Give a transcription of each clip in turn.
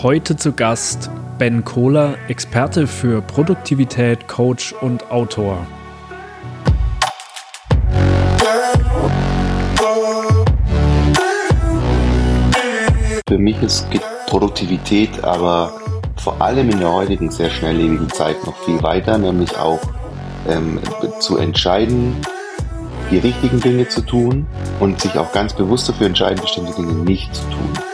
Heute zu Gast Ben Kohler, Experte für Produktivität, Coach und Autor. Für mich ist Produktivität aber vor allem in der heutigen sehr schnelllebigen Zeit noch viel weiter, nämlich auch ähm, zu entscheiden, die richtigen Dinge zu tun und sich auch ganz bewusst dafür entscheiden, bestimmte Dinge nicht zu tun.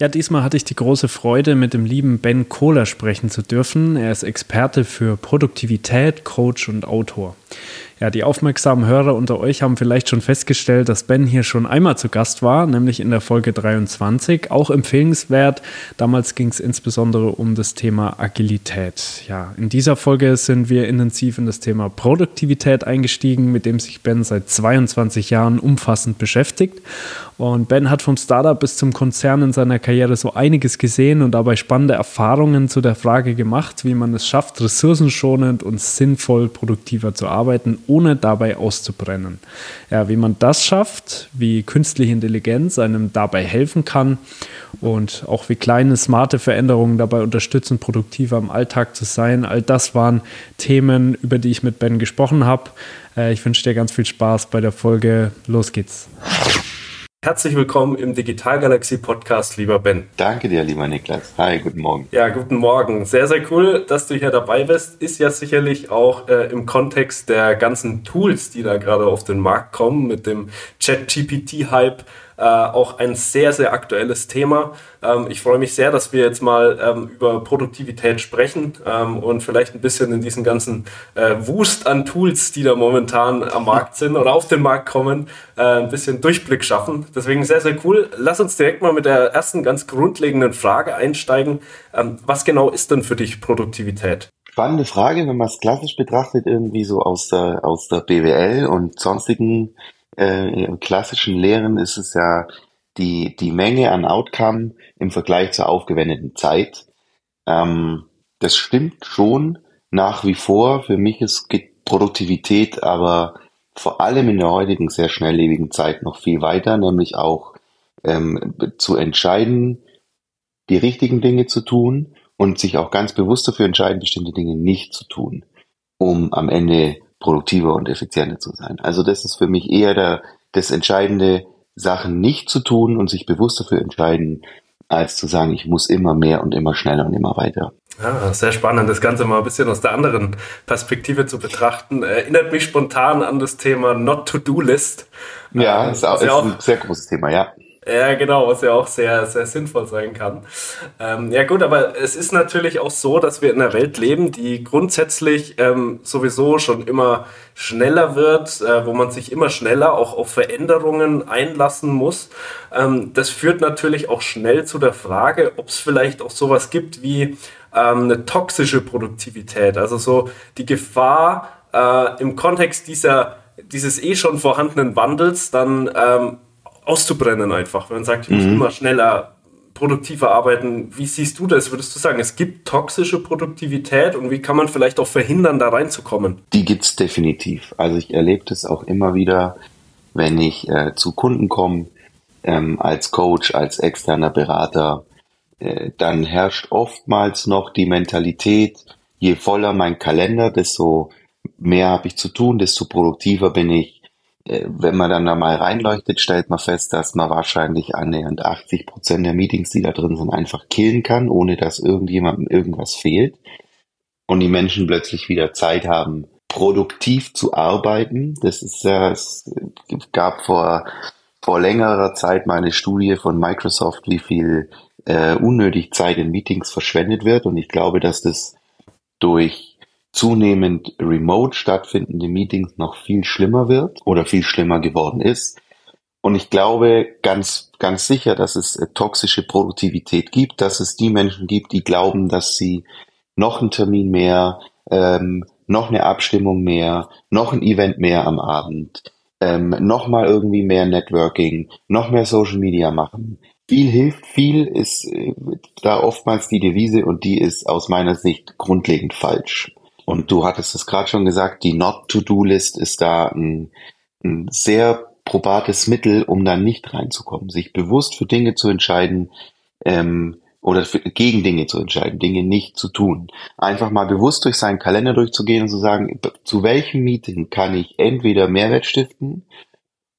Ja, diesmal hatte ich die große Freude, mit dem lieben Ben Kohler sprechen zu dürfen. Er ist Experte für Produktivität, Coach und Autor. Ja, die aufmerksamen Hörer unter euch haben vielleicht schon festgestellt, dass Ben hier schon einmal zu Gast war, nämlich in der Folge 23. Auch empfehlenswert. Damals ging es insbesondere um das Thema Agilität. Ja, in dieser Folge sind wir intensiv in das Thema Produktivität eingestiegen, mit dem sich Ben seit 22 Jahren umfassend beschäftigt. Und Ben hat vom Startup bis zum Konzern in seiner Karriere so einiges gesehen und dabei spannende Erfahrungen zu der Frage gemacht, wie man es schafft, ressourcenschonend und sinnvoll produktiver zu arbeiten, ohne dabei auszubrennen. Ja, wie man das schafft, wie künstliche Intelligenz einem dabei helfen kann und auch wie kleine, smarte Veränderungen dabei unterstützen, produktiver im Alltag zu sein. All das waren Themen, über die ich mit Ben gesprochen habe. Äh, ich wünsche dir ganz viel Spaß bei der Folge. Los geht's. Herzlich willkommen im Digital Galaxy Podcast, lieber Ben. Danke dir, lieber Niklas. Hi, guten Morgen. Ja, guten Morgen. Sehr, sehr cool, dass du hier dabei bist. Ist ja sicherlich auch äh, im Kontext der ganzen Tools, die da gerade auf den Markt kommen, mit dem Chat-GPT-Hype äh, auch ein sehr, sehr aktuelles Thema. Ähm, ich freue mich sehr, dass wir jetzt mal ähm, über Produktivität sprechen ähm, und vielleicht ein bisschen in diesen ganzen äh, Wust an Tools, die da momentan am Markt sind oder auf den Markt kommen, äh, ein bisschen Durchblick schaffen. Deswegen sehr, sehr cool. Lass uns direkt mal mit der ersten ganz grundlegenden Frage einsteigen. Ähm, was genau ist denn für dich Produktivität? Spannende Frage, wenn man es klassisch betrachtet, irgendwie so aus der, aus der BWL und sonstigen äh, klassischen Lehren ist es ja die, die Menge an Outcome im Vergleich zur aufgewendeten Zeit. Ähm, das stimmt schon nach wie vor. Für mich ist Produktivität aber vor allem in der heutigen sehr schnelllebigen Zeit noch viel weiter, nämlich auch ähm, zu entscheiden, die richtigen Dinge zu tun und sich auch ganz bewusst dafür entscheiden, bestimmte Dinge nicht zu tun, um am Ende produktiver und effizienter zu sein. Also das ist für mich eher der, das Entscheidende, Sachen nicht zu tun und sich bewusst dafür entscheiden, als zu sagen, ich muss immer mehr und immer schneller und immer weiter. Ja, sehr spannend, das Ganze mal ein bisschen aus der anderen Perspektive zu betrachten. Erinnert mich spontan an das Thema Not-to-Do-List. Ja, ähm, ist, auch, ist auch ein sehr großes Thema, ja. Ja, genau, was ja auch sehr, sehr sinnvoll sein kann. Ähm, ja gut, aber es ist natürlich auch so, dass wir in einer Welt leben, die grundsätzlich ähm, sowieso schon immer schneller wird, äh, wo man sich immer schneller auch auf Veränderungen einlassen muss. Ähm, das führt natürlich auch schnell zu der Frage, ob es vielleicht auch sowas gibt wie ähm, eine toxische Produktivität, also so die Gefahr äh, im Kontext dieser dieses eh schon vorhandenen Wandels dann ähm, auszubrennen einfach. Wenn man sagt, ich muss mhm. immer schneller, produktiver arbeiten. Wie siehst du das? Würdest du sagen, es gibt toxische Produktivität und wie kann man vielleicht auch verhindern, da reinzukommen? Die gibt es definitiv. Also ich erlebe das auch immer wieder, wenn ich äh, zu Kunden komme, ähm, als Coach, als externer Berater, äh, dann herrscht oftmals noch die Mentalität, je voller mein Kalender, desto mehr habe ich zu tun, desto produktiver bin ich, wenn man dann da mal reinleuchtet, stellt man fest, dass man wahrscheinlich annähernd 80 Prozent der Meetings, die da drin sind, einfach killen kann, ohne dass irgendjemandem irgendwas fehlt. Und die Menschen plötzlich wieder Zeit haben, produktiv zu arbeiten. Das ist ja, es gab vor, vor längerer Zeit mal eine Studie von Microsoft, wie viel äh, unnötig Zeit in Meetings verschwendet wird. Und ich glaube, dass das durch zunehmend remote stattfindende Meetings noch viel schlimmer wird oder viel schlimmer geworden ist. Und ich glaube ganz, ganz sicher, dass es äh, toxische Produktivität gibt, dass es die Menschen gibt, die glauben, dass sie noch einen Termin mehr, ähm, noch eine Abstimmung mehr, noch ein Event mehr am Abend, ähm, noch mal irgendwie mehr Networking, noch mehr Social Media machen. Viel hilft, viel ist äh, da oftmals die Devise und die ist aus meiner Sicht grundlegend falsch. Und du hattest es gerade schon gesagt, die Not-to-Do-List ist da ein, ein sehr probates Mittel, um da nicht reinzukommen, sich bewusst für Dinge zu entscheiden ähm, oder für, gegen Dinge zu entscheiden, Dinge nicht zu tun. Einfach mal bewusst durch seinen Kalender durchzugehen und zu sagen, zu welchem Meeting kann ich entweder Mehrwert stiften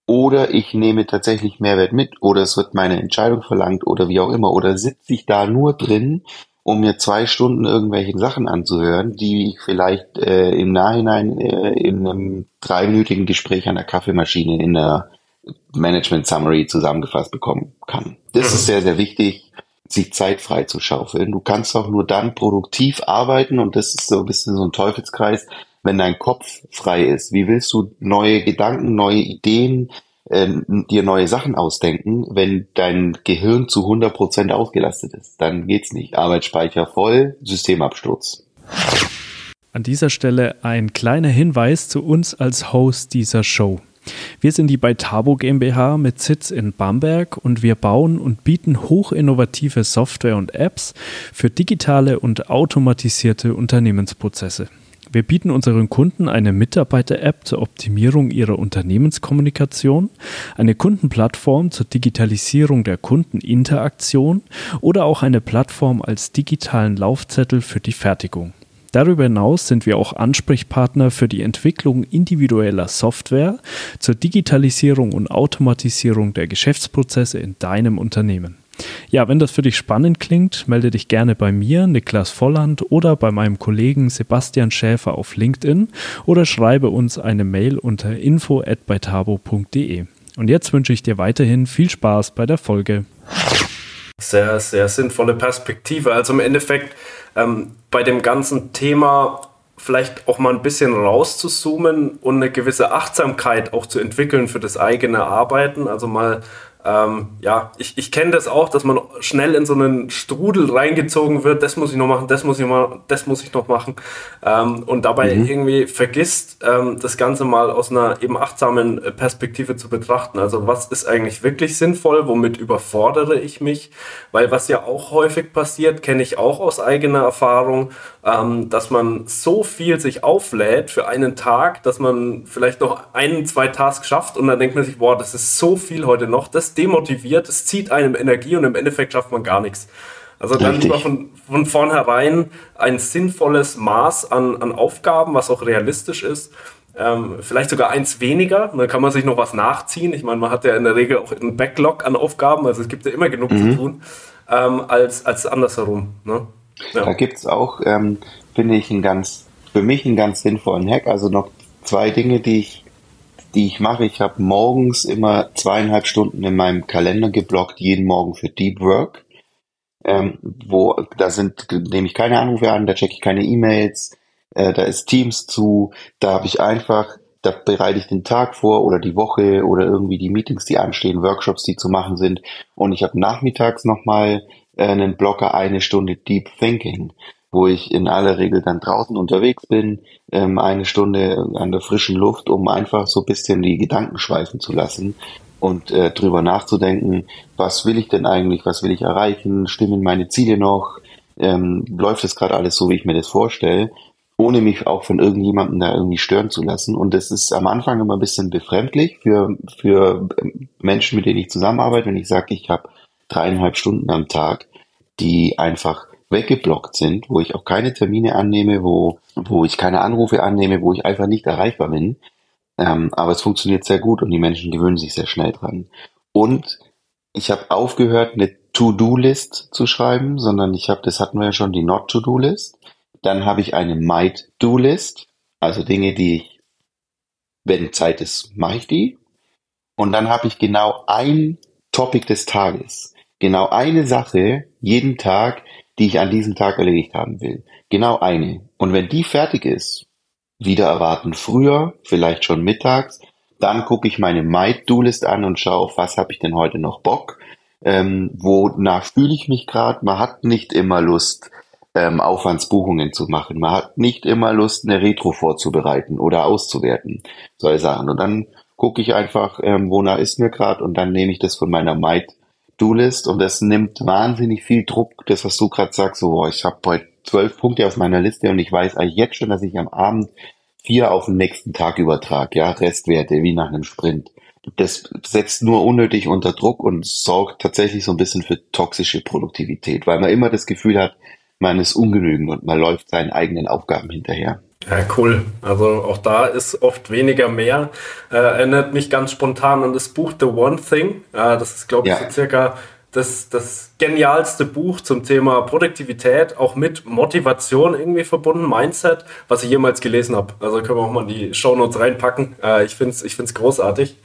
oder ich nehme tatsächlich Mehrwert mit oder es wird meine Entscheidung verlangt oder wie auch immer oder sitze ich da nur drin um mir zwei Stunden irgendwelche Sachen anzuhören, die ich vielleicht äh, im Nachhinein äh, in einem dreiminütigen Gespräch an der Kaffeemaschine in der Management Summary zusammengefasst bekommen kann. Das ist sehr, sehr wichtig, sich Zeit frei zu schaufeln. Du kannst auch nur dann produktiv arbeiten und das ist so ein bisschen so ein Teufelskreis, wenn dein Kopf frei ist. Wie willst du neue Gedanken, neue Ideen, äh, dir neue Sachen ausdenken, wenn dein Gehirn zu 100% ausgelastet ist. Dann geht's nicht. Arbeitsspeicher voll, Systemabsturz. An dieser Stelle ein kleiner Hinweis zu uns als Host dieser Show. Wir sind die Beitabo GmbH mit Sitz in Bamberg und wir bauen und bieten hochinnovative Software und Apps für digitale und automatisierte Unternehmensprozesse. Wir bieten unseren Kunden eine Mitarbeiter-App zur Optimierung ihrer Unternehmenskommunikation, eine Kundenplattform zur Digitalisierung der Kundeninteraktion oder auch eine Plattform als digitalen Laufzettel für die Fertigung. Darüber hinaus sind wir auch Ansprechpartner für die Entwicklung individueller Software zur Digitalisierung und Automatisierung der Geschäftsprozesse in deinem Unternehmen. Ja, wenn das für dich spannend klingt, melde dich gerne bei mir, Niklas Volland, oder bei meinem Kollegen Sebastian Schäfer auf LinkedIn oder schreibe uns eine Mail unter info@beitabo.de. Und jetzt wünsche ich dir weiterhin viel Spaß bei der Folge. Sehr, sehr sinnvolle Perspektive. Also im Endeffekt ähm, bei dem ganzen Thema vielleicht auch mal ein bisschen rauszuzoomen und eine gewisse Achtsamkeit auch zu entwickeln für das eigene Arbeiten. Also mal ähm, ja, ich, ich kenne das auch, dass man schnell in so einen Strudel reingezogen wird, das muss ich noch machen, das muss ich mal, das muss ich noch machen. Ähm, und dabei mhm. irgendwie vergisst, ähm, das Ganze mal aus einer eben achtsamen Perspektive zu betrachten. Also was ist eigentlich wirklich sinnvoll, womit überfordere ich mich? Weil was ja auch häufig passiert, kenne ich auch aus eigener Erfahrung, ähm, dass man so viel sich auflädt für einen Tag, dass man vielleicht noch ein, zwei Tasks schafft und dann denkt man sich, boah, das ist so viel heute noch, das demotiviert, es zieht einem Energie und im Endeffekt schafft man gar nichts. Also dann Richtig. lieber von, von vornherein ein sinnvolles Maß an, an Aufgaben, was auch realistisch ist. Ähm, vielleicht sogar eins weniger, dann kann man sich noch was nachziehen. Ich meine, man hat ja in der Regel auch einen Backlog an Aufgaben, also es gibt ja immer genug mhm. zu tun, ähm, als, als andersherum. Ne? Ja. Da gibt es auch, ähm, finde ich, einen ganz, für mich einen ganz sinnvollen Hack. Also noch zwei Dinge, die ich die ich mache. Ich habe morgens immer zweieinhalb Stunden in meinem Kalender geblockt, jeden Morgen für Deep Work. Ähm, wo da sind, nehme ich keine Anrufe an, da checke ich keine E-Mails, äh, da ist Teams zu, da habe ich einfach, da bereite ich den Tag vor oder die Woche oder irgendwie die Meetings, die anstehen, Workshops, die zu machen sind. Und ich habe nachmittags nochmal äh, einen Blocker eine Stunde Deep Thinking wo ich in aller Regel dann draußen unterwegs bin, ähm, eine Stunde an der frischen Luft, um einfach so ein bisschen die Gedanken schweifen zu lassen und äh, drüber nachzudenken, was will ich denn eigentlich, was will ich erreichen, stimmen meine Ziele noch, ähm, läuft das gerade alles so, wie ich mir das vorstelle, ohne mich auch von irgendjemandem da irgendwie stören zu lassen. Und das ist am Anfang immer ein bisschen befremdlich für, für ähm, Menschen, mit denen ich zusammenarbeite, wenn ich sage, ich habe dreieinhalb Stunden am Tag, die einfach weggeblockt sind, wo ich auch keine Termine annehme, wo, wo ich keine Anrufe annehme, wo ich einfach nicht erreichbar bin. Ähm, aber es funktioniert sehr gut und die Menschen gewöhnen sich sehr schnell dran. Und ich habe aufgehört, eine To-Do-List zu schreiben, sondern ich habe, das hatten wir ja schon, die Not-To-Do-List. Dann habe ich eine Might-Do-List, also Dinge, die ich, wenn Zeit ist, mache ich die. Und dann habe ich genau ein Topic des Tages. Genau eine Sache jeden Tag, die ich an diesem Tag erledigt haben will. Genau eine. Und wenn die fertig ist, wieder erwarten früher, vielleicht schon mittags, dann gucke ich meine My-Do-List an und schaue, auf was habe ich denn heute noch Bock. Ähm, wonach fühle ich mich gerade? Man hat nicht immer Lust, ähm, Aufwandsbuchungen zu machen. Man hat nicht immer Lust, eine Retro vorzubereiten oder auszuwerten. Solche Sachen. Und dann gucke ich einfach, ähm, wonach ist mir gerade und dann nehme ich das von meiner Might Do-List und das nimmt wahnsinnig viel Druck, das was du gerade sagst, so, boah, ich habe heute zwölf Punkte auf meiner Liste und ich weiß eigentlich jetzt schon, dass ich am Abend vier auf den nächsten Tag übertrage, ja, Restwerte, wie nach einem Sprint. Das setzt nur unnötig unter Druck und sorgt tatsächlich so ein bisschen für toxische Produktivität, weil man immer das Gefühl hat, man ist ungenügend und man läuft seinen eigenen Aufgaben hinterher. Ja, cool. Also auch da ist oft weniger mehr. Äh, erinnert mich ganz spontan an das Buch The One Thing. Äh, das ist, glaube ich, ja. so circa das, das genialste Buch zum Thema Produktivität, auch mit Motivation irgendwie verbunden, Mindset, was ich jemals gelesen habe. Also können wir auch mal in die Show Notes reinpacken. Äh, ich finde es ich find's großartig.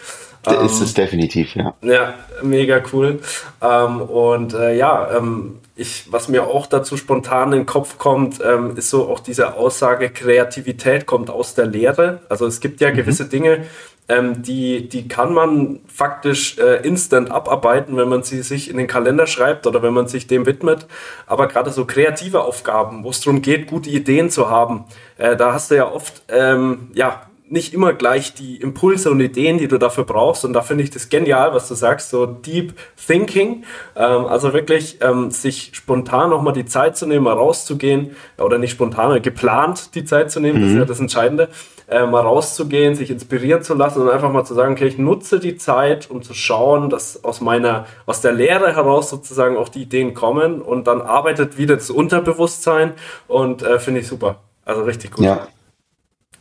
Ähm, ist es definitiv, ja. Ja, mega cool. Ähm, und äh, ja, ähm, ich, was mir auch dazu spontan in den Kopf kommt, ähm, ist so auch diese Aussage, Kreativität kommt aus der Lehre. Also es gibt ja mhm. gewisse Dinge, ähm, die, die kann man faktisch äh, instant abarbeiten, wenn man sie sich in den Kalender schreibt oder wenn man sich dem widmet. Aber gerade so kreative Aufgaben, wo es darum geht, gute Ideen zu haben, äh, da hast du ja oft ähm, ja, nicht immer gleich die Impulse und Ideen, die du dafür brauchst. Und da finde ich das genial, was du sagst, so Deep Thinking. Ähm, also wirklich ähm, sich spontan nochmal die Zeit zu nehmen, mal rauszugehen. Oder nicht spontan, geplant die Zeit zu nehmen, mhm. das ist ja mhm. das Entscheidende. Äh, mal rauszugehen, sich inspirieren zu lassen und einfach mal zu sagen, okay, ich nutze die Zeit, um zu schauen, dass aus meiner, aus der Lehre heraus sozusagen auch die Ideen kommen und dann arbeitet wieder das Unterbewusstsein und äh, finde ich super. Also richtig gut. Ja,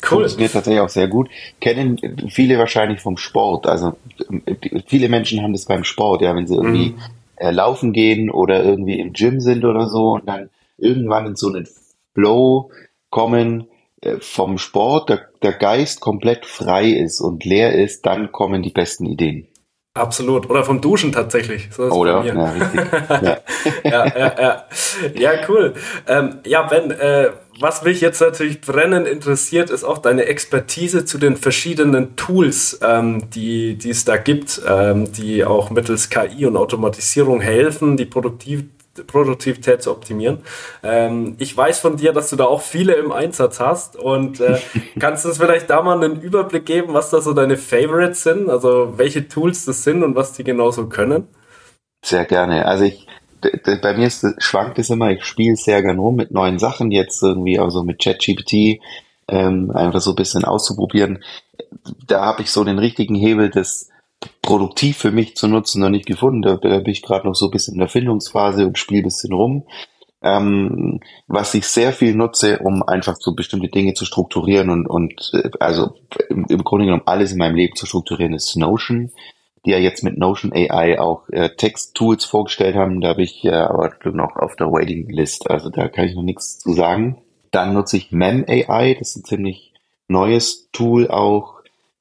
Cool. Funktioniert tatsächlich auch sehr gut. Kennen viele wahrscheinlich vom Sport. Also viele Menschen haben das beim Sport, ja, wenn sie irgendwie mhm. äh, laufen gehen oder irgendwie im Gym sind oder so und dann irgendwann in so einen Flow kommen äh, vom Sport, der, der Geist komplett frei ist und leer ist, dann kommen die besten Ideen. Absolut. Oder vom Duschen tatsächlich. So Oder? Ja, ja. ja, ja, ja. Ja, cool. Ähm, ja, Ben, äh, was mich jetzt natürlich brennend interessiert, ist auch deine Expertise zu den verschiedenen Tools, ähm, die, die es da gibt, ähm, die auch mittels KI und Automatisierung helfen, die Produktiv Produktivität zu optimieren. Ähm, ich weiß von dir, dass du da auch viele im Einsatz hast und äh, kannst du uns vielleicht da mal einen Überblick geben, was da so deine Favorites sind, also welche Tools das sind und was die genauso können? Sehr gerne. Also ich bei mir ist, schwankt es immer, ich spiele sehr gerne rum mit neuen Sachen, jetzt irgendwie also mit ChatGPT, ähm, einfach so ein bisschen auszuprobieren. Da habe ich so den richtigen Hebel, das produktiv für mich zu nutzen, noch nicht gefunden. Da, da bin ich gerade noch so ein bisschen in der Findungsphase und spiele ein bisschen rum. Ähm, was ich sehr viel nutze, um einfach so bestimmte Dinge zu strukturieren und, und äh, also im, im Grunde genommen alles in meinem Leben zu strukturieren, ist Notion die ja jetzt mit Notion AI auch äh, Text-Tools vorgestellt haben. Da habe ich äh, aber noch auf der Waiting List. Also da kann ich noch nichts zu sagen. Dann nutze ich Mem AI. Das ist ein ziemlich neues Tool auch.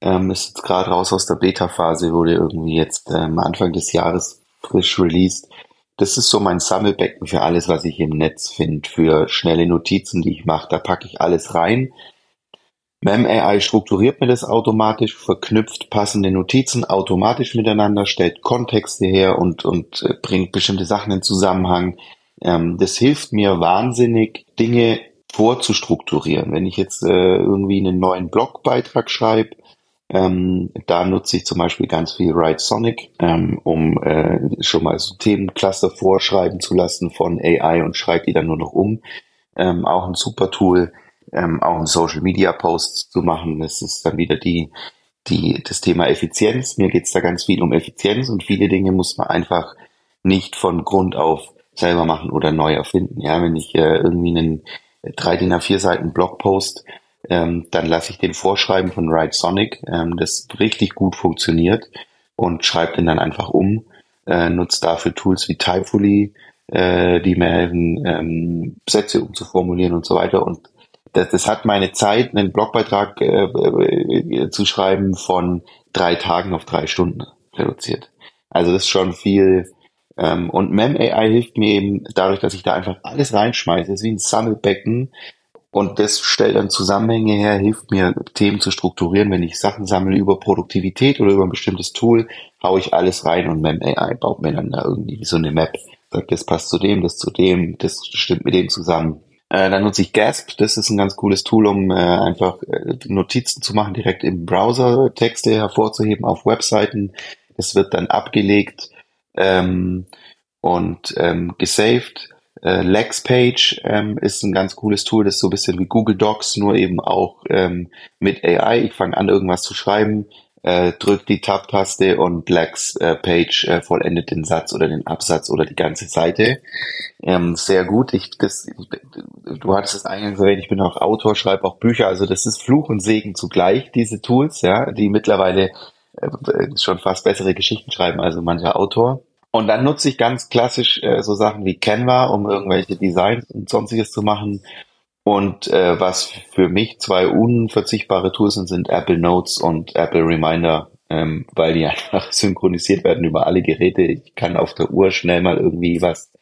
Ähm, ist jetzt gerade raus aus der Beta-Phase, wurde irgendwie jetzt ähm, Anfang des Jahres frisch released. Das ist so mein Sammelbecken für alles, was ich im Netz finde, für schnelle Notizen, die ich mache. Da packe ich alles rein. MemAI strukturiert mir das automatisch, verknüpft passende Notizen automatisch miteinander, stellt Kontexte her und, und äh, bringt bestimmte Sachen in Zusammenhang. Ähm, das hilft mir wahnsinnig, Dinge vorzustrukturieren. Wenn ich jetzt äh, irgendwie einen neuen Blogbeitrag schreibe, ähm, da nutze ich zum Beispiel ganz viel Write Sonic, ähm, um äh, schon mal so Themencluster vorschreiben zu lassen von AI und schreibe die dann nur noch um. Ähm, auch ein super Tool ähm, auch einen Social Media Post zu machen. Das ist dann wieder die, die, das Thema Effizienz. Mir geht's da ganz viel um Effizienz und viele Dinge muss man einfach nicht von Grund auf selber machen oder neu erfinden. Ja, wenn ich äh, irgendwie einen drei DIN A4 Seiten Blogpost, ähm, dann lasse ich den vorschreiben von Write Sonic, ähm, das richtig gut funktioniert und schreibe den dann einfach um, äh, nutzt dafür Tools wie Typefully, äh, die mir helfen, ähm, Sätze umzuformulieren und so weiter und das, das hat meine Zeit, einen Blogbeitrag äh, äh, zu schreiben von drei Tagen auf drei Stunden reduziert. Also das ist schon viel. Ähm, und MemAI hilft mir eben dadurch, dass ich da einfach alles reinschmeiße. Es ist wie ein Sammelbecken. Und das stellt dann Zusammenhänge her, hilft mir, Themen zu strukturieren. Wenn ich Sachen sammle über Produktivität oder über ein bestimmtes Tool, haue ich alles rein und MemAI baut mir dann da irgendwie so eine Map. Sagt, das passt zu dem, das zu dem, das stimmt mit dem zusammen. Äh, dann nutze ich Gasp, das ist ein ganz cooles Tool, um äh, einfach äh, Notizen zu machen, direkt im Browser, Texte hervorzuheben auf Webseiten. Es wird dann abgelegt ähm, und ähm, gesaved Äh, Lexpage ähm, ist ein ganz cooles Tool, das ist so ein bisschen wie Google Docs, nur eben auch ähm, mit AI. Ich fange an, irgendwas zu schreiben, äh, drückt die Tab-Taste und Lexpage äh, vollendet den Satz oder den Absatz oder die ganze Seite. Ähm, sehr gut. Ich, das, du hattest es eingangs erwähnt, ich bin auch Autor, schreibe auch Bücher. Also das ist Fluch und Segen zugleich, diese Tools, ja, die mittlerweile äh, schon fast bessere Geschichten schreiben als mancher Autor. Und dann nutze ich ganz klassisch äh, so Sachen wie Canva, um irgendwelche Designs und sonstiges zu machen. Und äh, was für mich zwei unverzichtbare Tools sind, sind Apple Notes und Apple Reminder, ähm, weil die einfach synchronisiert werden über alle Geräte. Ich kann auf der Uhr schnell mal irgendwie was,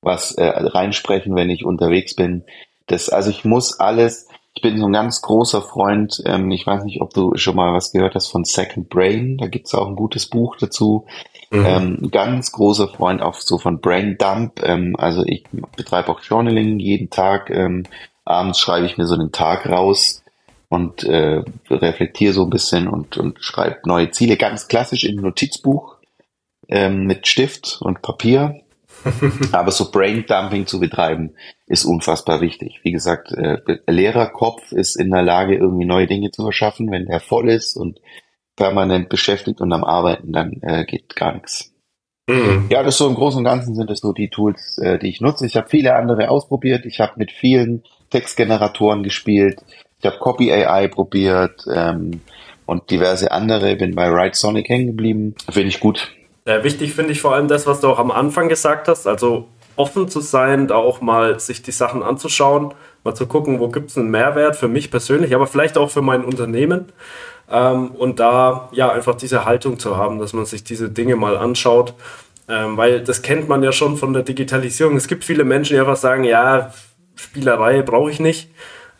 was äh, reinsprechen, wenn ich unterwegs bin. Das, also ich muss alles, ich bin so ein ganz großer Freund, ähm, ich weiß nicht, ob du schon mal was gehört hast von Second Brain, da gibt's auch ein gutes Buch dazu. Mhm. Ähm, ganz großer Freund auch so von Brain Dump. Ähm, also ich betreibe auch Journaling jeden Tag. Ähm, abends schreibe ich mir so den Tag raus und äh, reflektiere so ein bisschen und, und schreibe neue Ziele. Ganz klassisch in Notizbuch ähm, mit Stift und Papier. Aber so Brain-Dumping zu betreiben, ist unfassbar wichtig. Wie gesagt, äh, Lehrerkopf ist in der Lage, irgendwie neue Dinge zu erschaffen, wenn der voll ist und permanent beschäftigt und am Arbeiten, dann äh, geht gar nichts. Mhm. Ja, das so im Großen und Ganzen sind es so die Tools, äh, die ich nutze. Ich habe viele andere ausprobiert. Ich habe mit vielen Textgeneratoren gespielt. Ich habe Copy AI probiert ähm, und diverse andere. Bin bei Write Sonic hängen geblieben. Finde ich gut. Ja, wichtig finde ich vor allem das, was du auch am Anfang gesagt hast. Also offen zu sein, da auch mal sich die Sachen anzuschauen, mal zu gucken, wo gibt es einen Mehrwert für mich persönlich, aber vielleicht auch für mein Unternehmen. Ähm, und da ja einfach diese Haltung zu haben, dass man sich diese Dinge mal anschaut. Ähm, weil das kennt man ja schon von der Digitalisierung. Es gibt viele Menschen, die einfach sagen, ja, Spielerei brauche ich nicht.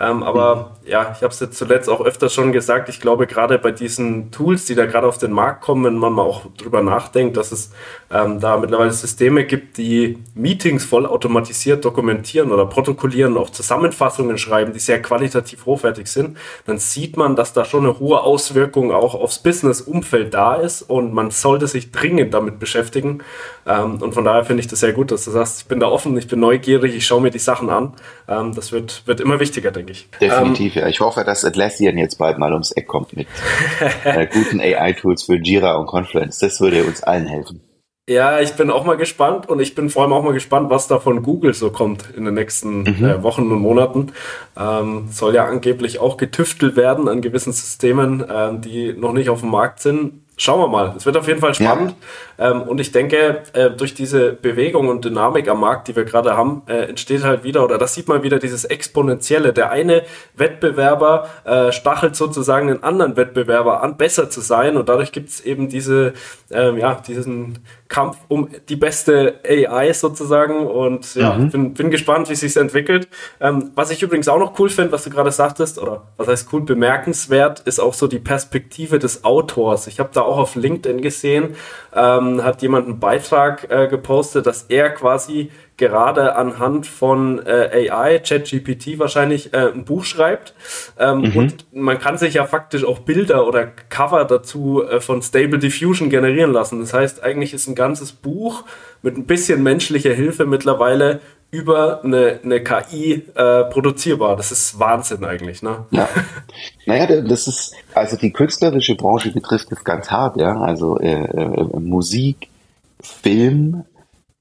Ähm, aber ja, ich habe es jetzt zuletzt auch öfters schon gesagt, ich glaube gerade bei diesen Tools, die da gerade auf den Markt kommen, wenn man mal auch drüber nachdenkt, dass es ähm, da mittlerweile Systeme gibt, die Meetings voll automatisiert dokumentieren oder protokollieren, auch Zusammenfassungen schreiben, die sehr qualitativ hochwertig sind, dann sieht man, dass da schon eine hohe Auswirkung auch aufs Business-Umfeld da ist und man sollte sich dringend damit beschäftigen. Ähm, und von daher finde ich das sehr gut, dass du sagst, ich bin da offen, ich bin neugierig, ich schaue mir die Sachen an. Ähm, das wird, wird immer wichtiger, denke ich. Definitiv, ähm, ja. Ich hoffe, dass Atlassian jetzt bald mal ums Eck kommt mit äh, guten AI-Tools für Jira und Confluence. Das würde uns allen helfen. Ja, ich bin auch mal gespannt und ich bin vor allem auch mal gespannt, was da von Google so kommt in den nächsten mhm. äh, Wochen und Monaten. Ähm, soll ja angeblich auch getüftelt werden an gewissen Systemen, äh, die noch nicht auf dem Markt sind schauen wir mal. Es wird auf jeden Fall spannend. Ja. Ähm, und ich denke, äh, durch diese Bewegung und Dynamik am Markt, die wir gerade haben, äh, entsteht halt wieder, oder das sieht man wieder, dieses Exponentielle. Der eine Wettbewerber äh, stachelt sozusagen den anderen Wettbewerber an, besser zu sein. Und dadurch gibt es eben diese, ähm, ja, diesen Kampf um die beste AI sozusagen. Und ja, mhm. bin, bin gespannt, wie sich entwickelt. Ähm, was ich übrigens auch noch cool finde, was du gerade sagtest, oder was heißt cool, bemerkenswert, ist auch so die Perspektive des Autors. Ich habe da auch auf LinkedIn gesehen, ähm, hat jemand einen Beitrag äh, gepostet, dass er quasi gerade anhand von äh, AI, ChatGPT wahrscheinlich äh, ein Buch schreibt. Ähm, mhm. Und man kann sich ja faktisch auch Bilder oder Cover dazu äh, von Stable Diffusion generieren lassen. Das heißt, eigentlich ist ein ganzes Buch mit ein bisschen menschlicher Hilfe mittlerweile über eine, eine KI äh, produzierbar. Das ist Wahnsinn eigentlich, ne? Ja. Naja, das ist, also die künstlerische Branche betrifft das ganz hart, ja. Also äh, äh, Musik, Film,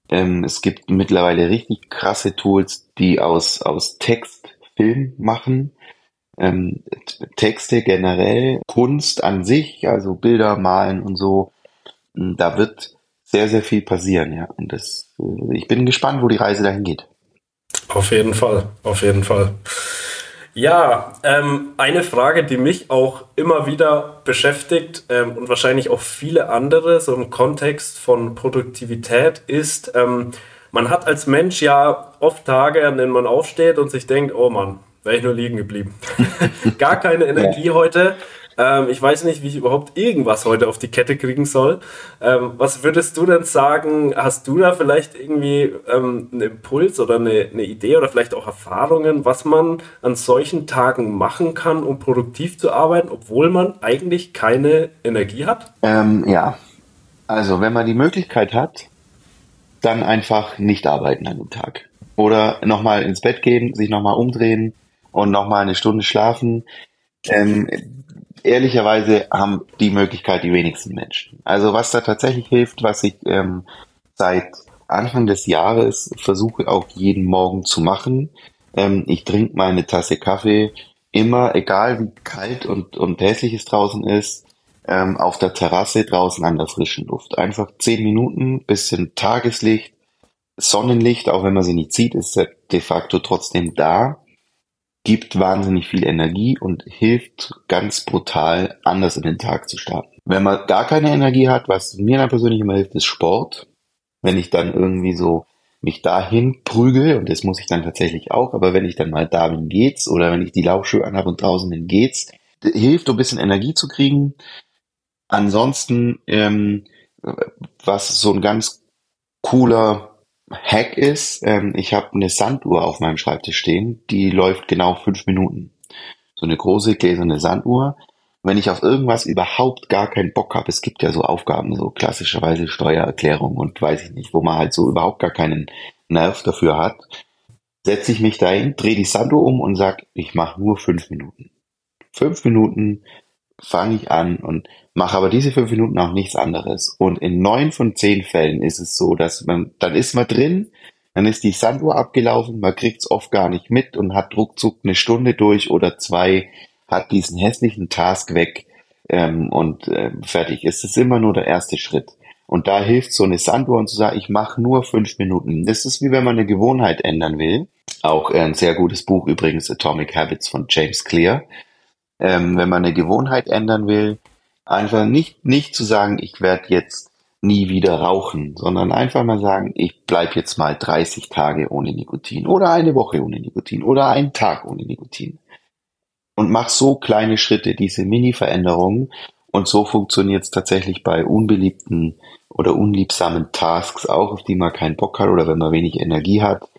ähm, es gibt mittlerweile richtig krasse Tools, die aus, aus Text Film machen. Ähm, Texte generell, Kunst an sich, also Bilder malen und so. Da wird sehr, sehr viel passieren, ja. Und das, äh, ich bin gespannt, wo die Reise dahin geht. Auf jeden Fall, auf jeden Fall. Ja, ähm, eine Frage, die mich auch immer wieder beschäftigt ähm, und wahrscheinlich auch viele andere, so im Kontext von Produktivität, ist, ähm, man hat als Mensch ja oft Tage, an denen man aufsteht und sich denkt, oh Mann, wäre ich nur liegen geblieben. Gar keine Energie heute. Ähm, ich weiß nicht, wie ich überhaupt irgendwas heute auf die Kette kriegen soll. Ähm, was würdest du denn sagen? Hast du da vielleicht irgendwie ähm, einen Impuls oder eine, eine, Idee oder vielleicht auch Erfahrungen, was man an solchen Tagen machen kann, um produktiv zu arbeiten, obwohl man eigentlich keine Energie hat? Ähm, ja, also wenn man die Möglichkeit hat, dann einfach nicht arbeiten an dem Tag. oder nochmal ins Bett gehen, sich nochmal umdrehen und nochmal eine Stunde schlafen. Ähm, ehrlicherweise haben die Möglichkeit die wenigsten Menschen. Also was da tatsächlich hilft, was ich ähm, seit Anfang des Jahres versuche auch jeden Morgen zu machen. Ähm, ich trinke meine Tasse Kaffee immer, egal wie kalt und, und hässlich es draußen ist, ähm, auf der Terrasse draußen an der frischen Luft. Einfach zehn Minuten, bisschen Tageslicht, Sonnenlicht, auch wenn man sie nicht sieht, ist de facto trotzdem da, gibt wahnsinnig viel Energie und hilft ganz brutal, anders in den Tag zu starten. Wenn man gar keine Energie hat, was mir dann persönlich immer hilft, ist Sport. Wenn ich dann irgendwie so mich dahin prügel, und das muss ich dann tatsächlich auch, aber wenn ich dann mal da bin, geht's, oder wenn ich die Laufschuhe anhabe und draußen bin, geht's, hilft, um ein bisschen Energie zu kriegen. Ansonsten, ähm, was so ein ganz cooler Hack ist, ähm, ich habe eine Sanduhr auf meinem Schreibtisch stehen, die läuft genau fünf Minuten. So eine große gläserne Sanduhr. Wenn ich auf irgendwas überhaupt gar keinen Bock habe, es gibt ja so Aufgaben, so klassischerweise Steuererklärung und weiß ich nicht, wo man halt so überhaupt gar keinen Nerv dafür hat, setze ich mich dahin, drehe die Sanduhr um und sag, ich mache nur fünf Minuten. Fünf Minuten fange ich an und mache aber diese fünf Minuten auch nichts anderes. Und in neun von zehn Fällen ist es so, dass man, dann ist man drin, dann ist die Sanduhr abgelaufen, man kriegt's oft gar nicht mit und hat ruckzuck eine Stunde durch oder zwei, hat diesen hässlichen Task weg ähm, und äh, fertig. Es ist immer nur der erste Schritt. Und da hilft so eine Sanduhr und zu sagen, ich mache nur fünf Minuten. Das ist wie wenn man eine Gewohnheit ändern will. Auch ein sehr gutes Buch übrigens, Atomic Habits von James Clear ähm, wenn man eine Gewohnheit ändern will, einfach nicht, nicht zu sagen, ich werde jetzt nie wieder rauchen, sondern einfach mal sagen, ich bleib jetzt mal 30 Tage ohne Nikotin oder eine Woche ohne Nikotin oder einen Tag ohne Nikotin. Und mach so kleine Schritte, diese Mini-Veränderungen. Und so funktioniert es tatsächlich bei unbeliebten oder unliebsamen Tasks auch, auf die man keinen Bock hat oder wenn man wenig Energie hat,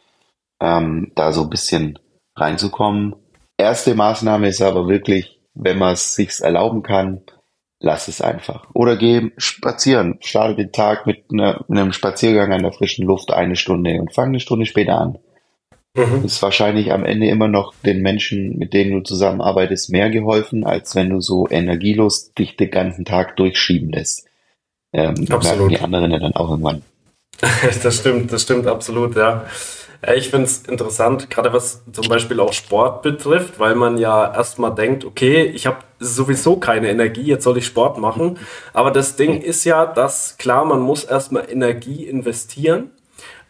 ähm, da so ein bisschen reinzukommen. Erste Maßnahme ist aber wirklich, wenn man es sich erlauben kann, lass es einfach. Oder geh spazieren. Starte den Tag mit, einer, einem Spaziergang an der frischen Luft eine Stunde und fang eine Stunde später an. Mhm. Ist wahrscheinlich am Ende immer noch den Menschen, mit denen du zusammenarbeitest, mehr geholfen, als wenn du so energielos dich den ganzen Tag durchschieben lässt. Ähm, absolut. die anderen ja dann auch irgendwann. das stimmt, das stimmt absolut, ja. Ich finde es interessant, gerade was zum Beispiel auch Sport betrifft, weil man ja erstmal denkt, okay, ich habe sowieso keine Energie, jetzt soll ich Sport machen. Aber das Ding ist ja, dass klar, man muss erstmal Energie investieren,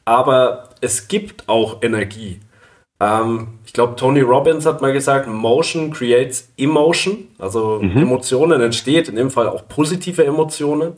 aber es gibt auch Energie. Ähm, ich glaube, Tony Robbins hat mal gesagt, Motion creates Emotion. Also mhm. Emotionen entsteht, in dem Fall auch positive Emotionen.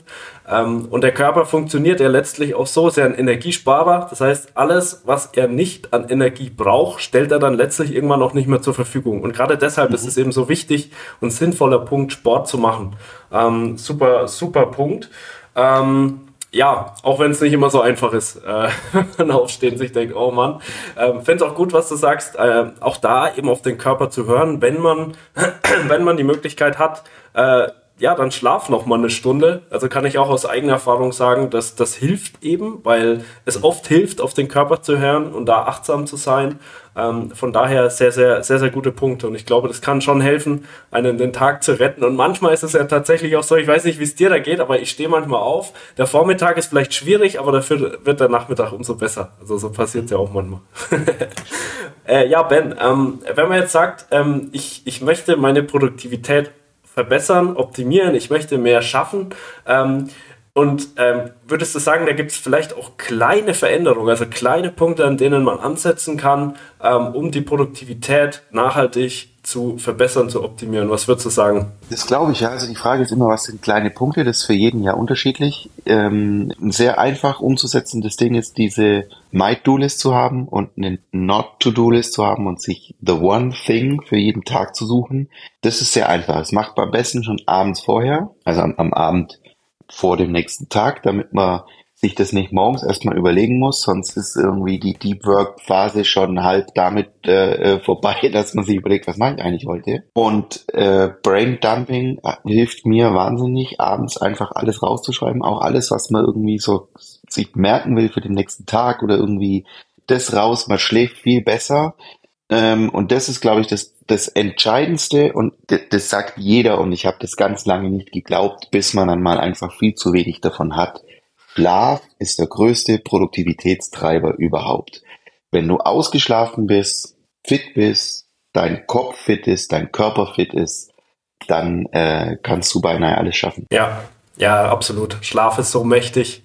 Ähm, und der Körper funktioniert ja letztlich auch so, ist ja ein Energiesparer. Das heißt, alles, was er nicht an Energie braucht, stellt er dann letztlich irgendwann auch nicht mehr zur Verfügung. Und gerade deshalb mhm. ist es eben so wichtig und sinnvoller Punkt, Sport zu machen. Ähm, super, super Punkt. Ähm, ja, auch wenn es nicht immer so einfach ist, äh, wenn und sich denkt, oh Mann. Ähm, Fände es auch gut, was du sagst, äh, auch da eben auf den Körper zu hören, wenn man, wenn man die Möglichkeit hat, äh, ja, dann schlaf noch mal eine Stunde. Also kann ich auch aus eigener Erfahrung sagen, dass das hilft eben, weil es oft hilft, auf den Körper zu hören und da achtsam zu sein. Ähm, von daher sehr, sehr, sehr, sehr gute Punkte. Und ich glaube, das kann schon helfen, einen den Tag zu retten. Und manchmal ist es ja tatsächlich auch so, ich weiß nicht, wie es dir da geht, aber ich stehe manchmal auf. Der Vormittag ist vielleicht schwierig, aber dafür wird der Nachmittag umso besser. Also so passiert es ja auch manchmal. äh, ja, Ben, ähm, wenn man jetzt sagt, ähm, ich, ich möchte meine Produktivität verbessern, optimieren, ich möchte mehr schaffen. Ähm, und ähm, würdest du sagen, da gibt es vielleicht auch kleine Veränderungen, also kleine Punkte, an denen man ansetzen kann, ähm, um die Produktivität nachhaltig zu verbessern, zu optimieren? Was würdest du sagen? Das glaube ich, ja. Also die Frage ist immer, was sind kleine Punkte? Das ist für jeden ja unterschiedlich. Ähm, sehr einfach umzusetzendes Ding ist, diese Might-Do-List zu haben und eine Not-To-Do-List zu haben und sich the one thing für jeden Tag zu suchen. Das ist sehr einfach. Das macht man am besten schon abends vorher, also am, am Abend vor dem nächsten Tag, damit man sich das nicht morgens erstmal überlegen muss, sonst ist irgendwie die Deep Work Phase schon halb damit äh, äh vorbei, dass man sich überlegt, was mache ich eigentlich heute. Und äh, Brain Dumping äh, hilft mir wahnsinnig, abends einfach alles rauszuschreiben, auch alles, was man irgendwie so sich merken will für den nächsten Tag oder irgendwie das raus, man schläft viel besser. Ähm, und das ist, glaube ich, das, das Entscheidendste und das sagt jeder und ich habe das ganz lange nicht geglaubt, bis man dann mal einfach viel zu wenig davon hat. Schlaf ist der größte Produktivitätstreiber überhaupt. Wenn du ausgeschlafen bist, fit bist, dein Kopf fit ist, dein Körper fit ist, dann äh, kannst du beinahe alles schaffen. Ja, ja, absolut. Schlaf ist so mächtig.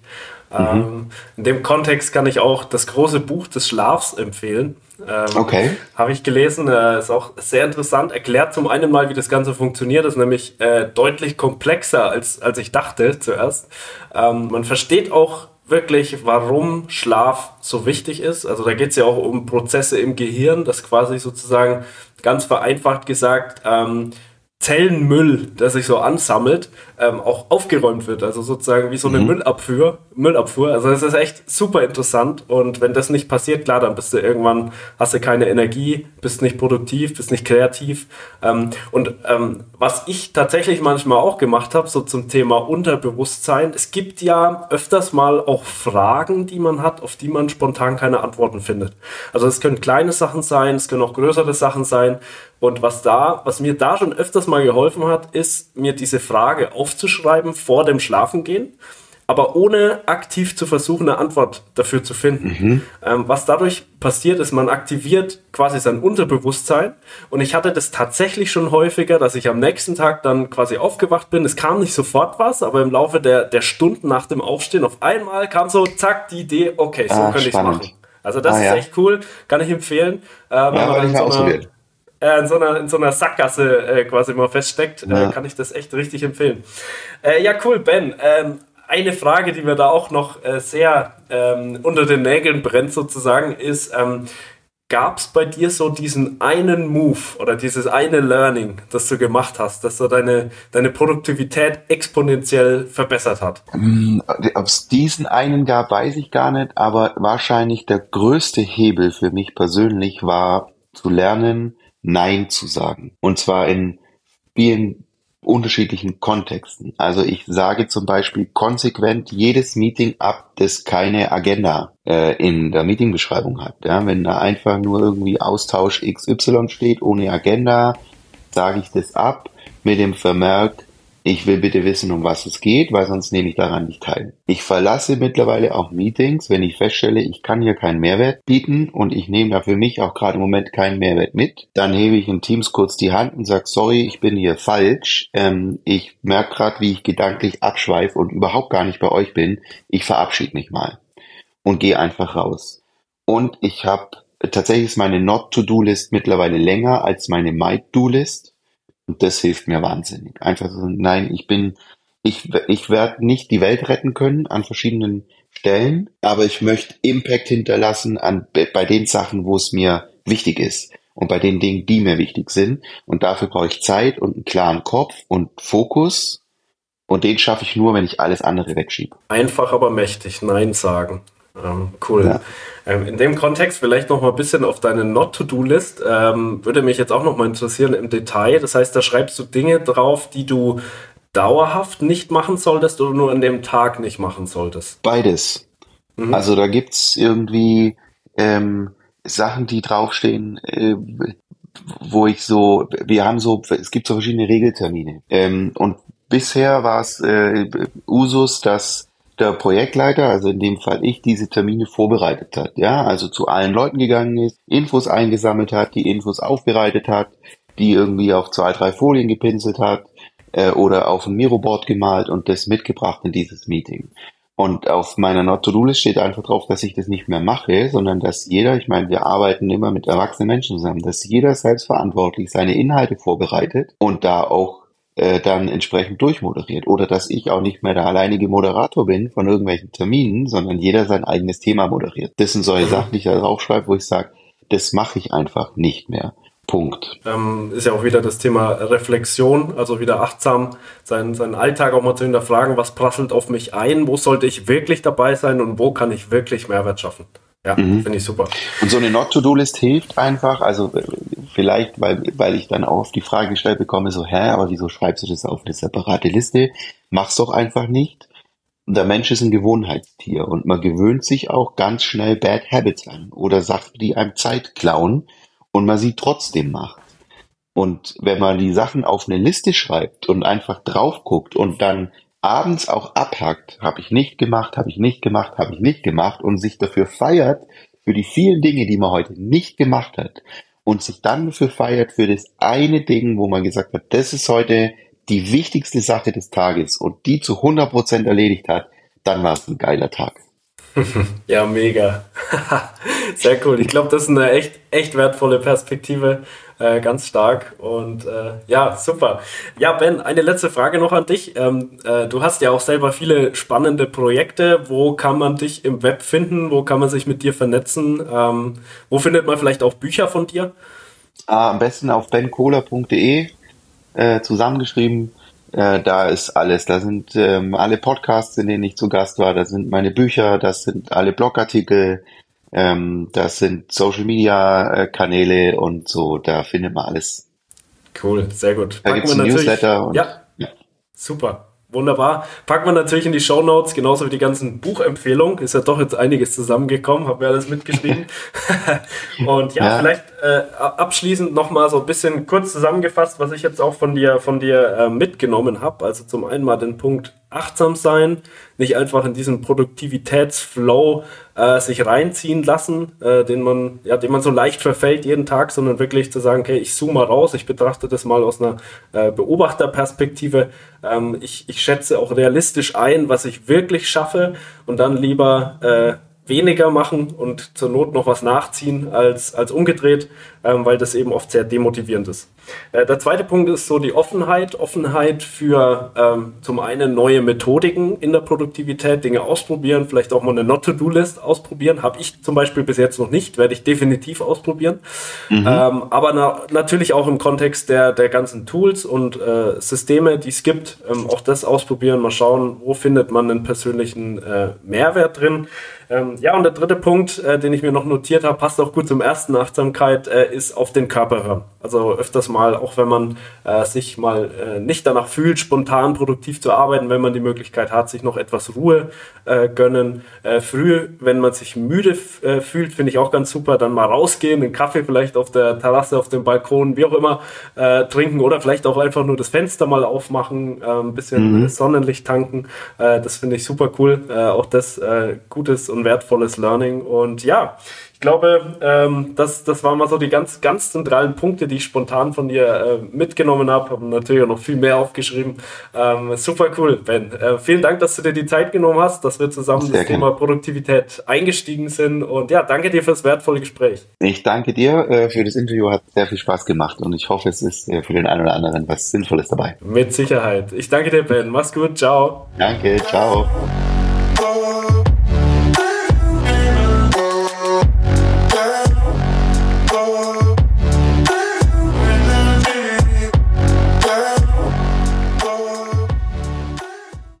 Mhm. Ähm, in dem Kontext kann ich auch das große Buch des Schlafs empfehlen. Ähm, okay. Habe ich gelesen, äh, ist auch sehr interessant. Erklärt zum einen mal, wie das Ganze funktioniert. Das ist nämlich äh, deutlich komplexer, als, als ich dachte zuerst. Ähm, man versteht auch wirklich, warum Schlaf so wichtig ist. Also da geht es ja auch um Prozesse im Gehirn, das quasi sozusagen ganz vereinfacht gesagt ähm, Zellenmüll, der sich so ansammelt, ähm, auch aufgeräumt wird. Also sozusagen wie so eine mhm. Müllabfuhr, Müllabfuhr. Also das ist echt super interessant. Und wenn das nicht passiert, klar, dann bist du irgendwann, hast du keine Energie, bist nicht produktiv, bist nicht kreativ. Ähm, und ähm, was ich tatsächlich manchmal auch gemacht habe, so zum Thema Unterbewusstsein, es gibt ja öfters mal auch Fragen, die man hat, auf die man spontan keine Antworten findet. Also es können kleine Sachen sein, es können auch größere Sachen sein. Und was da, was mir da schon öfters mal geholfen hat, ist, mir diese Frage aufzuschreiben vor dem Schlafengehen, aber ohne aktiv zu versuchen, eine Antwort dafür zu finden. Mhm. Ähm, was dadurch passiert, ist, man aktiviert quasi sein Unterbewusstsein. Und ich hatte das tatsächlich schon häufiger, dass ich am nächsten Tag dann quasi aufgewacht bin. Es kam nicht sofort was, aber im Laufe der, der Stunden nach dem Aufstehen auf einmal kam so, zack, die Idee, okay, so ah, könnte ich es machen. Also das ah, ist ja. echt cool, kann ich empfehlen. Äh, ja, weil ich so einer, äh, in, so einer, in so einer Sackgasse äh, quasi mal feststeckt, äh, ja. kann ich das echt richtig empfehlen. Äh, ja, cool, Ben. Ähm, eine Frage, die mir da auch noch äh, sehr ähm, unter den Nägeln brennt, sozusagen, ist, ähm, gab es bei dir so diesen einen Move oder dieses eine Learning, das du gemacht hast, das so deine, deine Produktivität exponentiell verbessert hat? Hm, Ob es diesen einen gab, weiß ich gar nicht, aber wahrscheinlich der größte Hebel für mich persönlich war zu lernen, Nein zu sagen. Und zwar in vielen unterschiedlichen Kontexten. Also ich sage zum Beispiel konsequent jedes Meeting ab, das keine Agenda äh, in der Meetingbeschreibung hat. Ja, wenn da einfach nur irgendwie Austausch XY steht ohne Agenda, sage ich das ab mit dem Vermerk, ich will bitte wissen, um was es geht, weil sonst nehme ich daran nicht teil. Ich verlasse mittlerweile auch Meetings, wenn ich feststelle, ich kann hier keinen Mehrwert bieten und ich nehme da für mich auch gerade im Moment keinen Mehrwert mit. Dann hebe ich in Teams kurz die Hand und sage, sorry, ich bin hier falsch. Ähm, ich merke gerade, wie ich gedanklich abschweife und überhaupt gar nicht bei euch bin. Ich verabschiede mich mal und gehe einfach raus. Und ich habe tatsächlich ist meine Not-to-Do-List mittlerweile länger als meine Might-Do-List. Und das hilft mir wahnsinnig. Einfach so, nein, ich bin, ich, ich werde nicht die Welt retten können an verschiedenen Stellen, aber ich möchte Impact hinterlassen an, bei den Sachen, wo es mir wichtig ist und bei den Dingen, die mir wichtig sind. Und dafür brauche ich Zeit und einen klaren Kopf und Fokus. Und den schaffe ich nur, wenn ich alles andere wegschiebe. Einfach aber mächtig Nein sagen. Ähm, cool. Ja. Ähm, in dem Kontext vielleicht noch mal ein bisschen auf deine Not-to-Do-List. Ähm, würde mich jetzt auch noch mal interessieren im Detail. Das heißt, da schreibst du Dinge drauf, die du dauerhaft nicht machen solltest oder nur an dem Tag nicht machen solltest? Beides. Mhm. Also da gibt es irgendwie ähm, Sachen, die draufstehen, äh, wo ich so, wir haben so, es gibt so verschiedene Regeltermine. Ähm, und bisher war es äh, Usus, dass der Projektleiter, also in dem Fall ich, diese Termine vorbereitet hat. Ja, also zu allen Leuten gegangen ist, Infos eingesammelt hat, die Infos aufbereitet hat, die irgendwie auf zwei, drei Folien gepinselt hat äh, oder auf ein Miroboard gemalt und das mitgebracht in dieses Meeting. Und auf meiner Not-to-Do-List steht einfach drauf, dass ich das nicht mehr mache, sondern dass jeder, ich meine, wir arbeiten immer mit erwachsenen Menschen zusammen, dass jeder selbstverantwortlich seine Inhalte vorbereitet und da auch äh, dann entsprechend durchmoderiert. Oder dass ich auch nicht mehr der alleinige Moderator bin von irgendwelchen Terminen, sondern jeder sein eigenes Thema moderiert. Das sind solche Sachen, die ich da draufschreibe, wo ich sage, das mache ich einfach nicht mehr. Punkt. Ähm, ist ja auch wieder das Thema Reflexion, also wieder achtsam seinen, seinen Alltag auch mal zu hinterfragen, was prasselt auf mich ein, wo sollte ich wirklich dabei sein und wo kann ich wirklich Mehrwert schaffen. Ja, mhm. finde ich super. Und so eine Not-to-Do-List hilft einfach, also äh, vielleicht, weil, weil ich dann auch auf die Frage gestellt bekomme, so, hä, aber wieso schreibst du das auf eine separate Liste? Mach's doch einfach nicht. der Mensch ist ein Gewohnheitstier und man gewöhnt sich auch ganz schnell Bad Habits an oder Sachen, die einem Zeit klauen und man sie trotzdem macht. Und wenn man die Sachen auf eine Liste schreibt und einfach drauf guckt und dann abends auch abhackt, habe ich nicht gemacht, habe ich nicht gemacht, habe ich nicht gemacht und sich dafür feiert, für die vielen Dinge, die man heute nicht gemacht hat und sich dann dafür feiert für das eine Ding, wo man gesagt hat, das ist heute die wichtigste Sache des Tages und die zu 100% erledigt hat, dann war es ein geiler Tag. Ja, mega. Sehr cool. Ich glaube, das ist eine echt, echt wertvolle Perspektive. Äh, ganz stark. Und äh, ja, super. Ja, Ben, eine letzte Frage noch an dich. Ähm, äh, du hast ja auch selber viele spannende Projekte. Wo kann man dich im Web finden? Wo kann man sich mit dir vernetzen? Ähm, wo findet man vielleicht auch Bücher von dir? Ah, am besten auf bencola.de äh, zusammengeschrieben. Äh, da ist alles. Da sind ähm, alle Podcasts, in denen ich zu Gast war. Da sind meine Bücher, das sind alle Blogartikel, ähm, das sind Social Media äh, Kanäle und so. Da findet man alles. Cool, sehr gut. Da gibt es ein Newsletter. Und, ja, ja, super. Wunderbar. Packen wir natürlich in die Show Notes, genauso wie die ganzen Buchempfehlungen. Ist ja doch jetzt einiges zusammengekommen, haben wir alles mitgeschrieben. und ja, ja, vielleicht äh, abschließend nochmal so ein bisschen kurz zusammengefasst, was ich jetzt auch von dir, von dir äh, mitgenommen habe. Also zum einen mal den Punkt achtsam sein, nicht einfach in diesen Produktivitätsflow äh, sich reinziehen lassen, äh, den man, ja, den man so leicht verfällt jeden Tag, sondern wirklich zu sagen, okay, ich zoome mal raus, ich betrachte das mal aus einer äh, Beobachterperspektive. Ähm, ich, ich schätze auch realistisch ein, was ich wirklich schaffe und dann lieber äh, weniger machen und zur Not noch was nachziehen als, als umgedreht, ähm, weil das eben oft sehr demotivierend ist. Äh, der zweite Punkt ist so die Offenheit. Offenheit für ähm, zum einen neue Methodiken in der Produktivität, Dinge ausprobieren, vielleicht auch mal eine Not-to-Do-List ausprobieren. Habe ich zum Beispiel bis jetzt noch nicht, werde ich definitiv ausprobieren. Mhm. Ähm, aber na, natürlich auch im Kontext der, der ganzen Tools und äh, Systeme, die es gibt, ähm, auch das ausprobieren, mal schauen, wo findet man einen persönlichen äh, Mehrwert drin. Ähm, ja, und der dritte Punkt, äh, den ich mir noch notiert habe, passt auch gut zum ersten Achtsamkeit, äh, ist auf den Körper hören. Also öfters mal, auch wenn man äh, sich mal äh, nicht danach fühlt, spontan produktiv zu arbeiten, wenn man die Möglichkeit hat, sich noch etwas Ruhe äh, gönnen. Äh, früh, wenn man sich müde fühlt, finde ich auch ganz super, dann mal rausgehen, einen Kaffee vielleicht auf der Terrasse, auf dem Balkon, wie auch immer, trinken oder vielleicht auch einfach nur das Fenster mal aufmachen, ein bisschen mhm. Sonnenlicht tanken. das finde ich super cool. auch das gutes und und wertvolles Learning. Und ja, ich glaube, ähm, das, das waren mal so die ganz, ganz zentralen Punkte, die ich spontan von dir äh, mitgenommen habe. Habe natürlich auch noch viel mehr aufgeschrieben. Ähm, super cool, Ben. Äh, vielen Dank, dass du dir die Zeit genommen hast, dass wir zusammen Sehr das gerne. Thema Produktivität eingestiegen sind. Und ja, danke dir fürs wertvolle Gespräch. Ich danke dir äh, für das Interview. Hat sehr viel Spaß gemacht und ich hoffe, es ist äh, für den einen oder anderen was Sinnvolles dabei. Mit Sicherheit. Ich danke dir, Ben. Mach's gut. Ciao. Danke. Ciao.